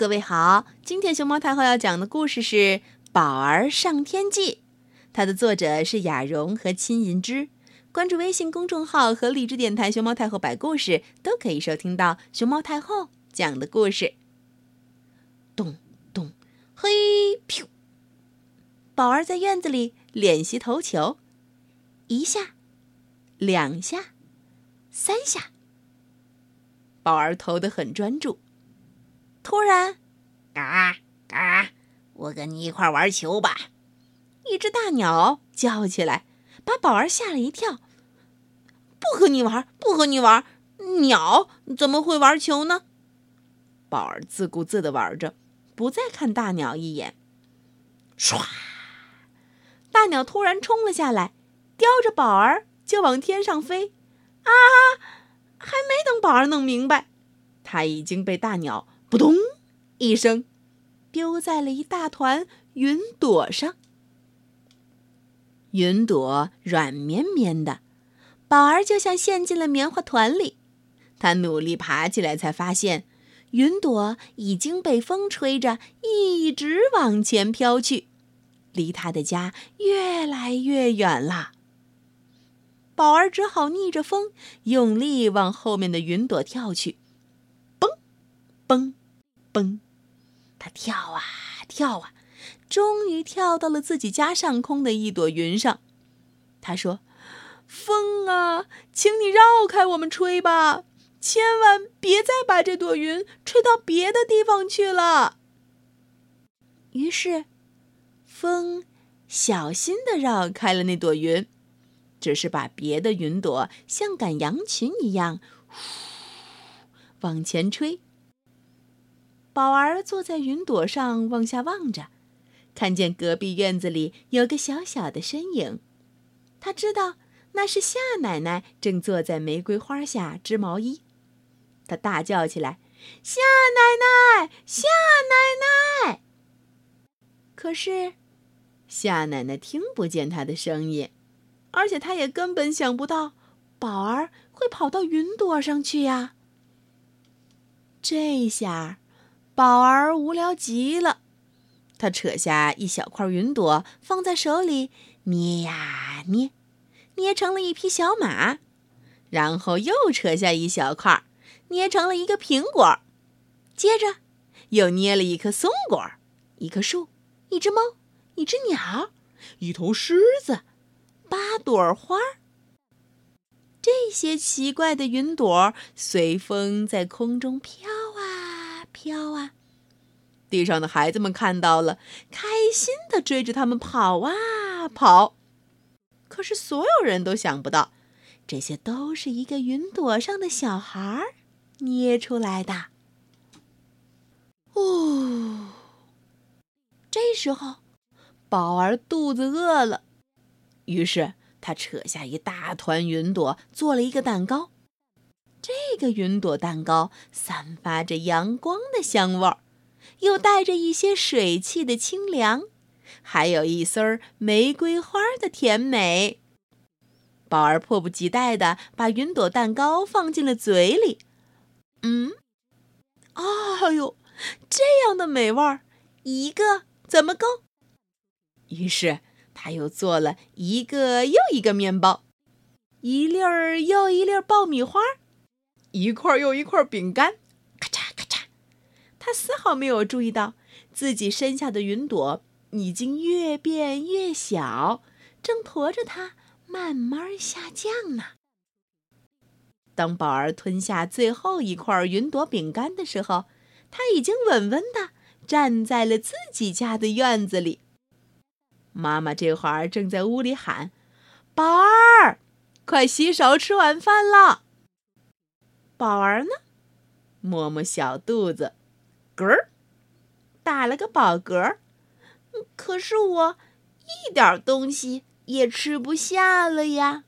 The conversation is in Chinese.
各位好，今天熊猫太后要讲的故事是《宝儿上天记》，它的作者是雅蓉和亲银之。关注微信公众号和荔枝电台“熊猫太后摆故事”，都可以收听到熊猫太后讲的故事。咚咚，嘿，咻！宝儿在院子里练习投球，一下，两下，三下。宝儿投得很专注。突然，嘎嘎，我跟你一块玩球吧！一只大鸟叫起来，把宝儿吓了一跳。不和你玩，不和你玩！鸟怎么会玩球呢？宝儿自顾自地玩着，不再看大鸟一眼。唰！大鸟突然冲了下来，叼着宝儿就往天上飞。啊！还没等宝儿弄明白，他已经被大鸟扑通一声丢在了一大团云朵上。云朵软绵绵的，宝儿就像陷进了棉花团里。他努力爬起来，才发现云朵已经被风吹着一直往前飘去，离他的家越来越远了。宝儿只好逆着风，用力往后面的云朵跳去。蹦，蹦，蹦，他跳啊跳啊，终于跳到了自己家上空的一朵云上。他说：“风啊，请你绕开我们吹吧，千万别再把这朵云吹到别的地方去了。”于是，风小心的绕开了那朵云。只是把别的云朵像赶羊群一样，往前吹。宝儿坐在云朵上往下望着，看见隔壁院子里有个小小的身影，他知道那是夏奶奶正坐在玫瑰花下织毛衣。他大叫起来：“夏奶奶，夏奶奶！”可是，夏奶奶听不见他的声音。而且他也根本想不到，宝儿会跑到云朵上去呀。这下，宝儿无聊极了。他扯下一小块云朵，放在手里捏呀捏，捏成了一匹小马。然后又扯下一小块，捏成了一个苹果。接着，又捏了一棵松果，一棵树，一只猫，一只鸟，一头狮子。八朵花，这些奇怪的云朵随风在空中飘飘啊。地上的孩子们看到了，开心的追着他们跑啊跑。可是所有人都想不到，这些都是一个云朵上的小孩捏出来的。哦，这时候，宝儿肚子饿了。于是他扯下一大团云朵，做了一个蛋糕。这个云朵蛋糕散发着阳光的香味儿，又带着一些水汽的清凉，还有一丝儿玫瑰花的甜美。宝儿迫不及待地把云朵蛋糕放进了嘴里。嗯，哎呦，这样的美味儿，一个怎么够？于是。他又做了一个又一个面包，一粒儿又一粒爆米花，一块又一块饼干，咔嚓咔嚓。他丝毫没有注意到自己身下的云朵已经越变越小，正驮着他慢慢下降呢。当宝儿吞下最后一块云朵饼干的时候，他已经稳稳地站在了自己家的院子里。妈妈这会儿正在屋里喊：“宝儿，快洗手吃晚饭了。”宝儿呢，摸摸小肚子，嗝儿，打了个饱嗝。可是我一点东西也吃不下了呀。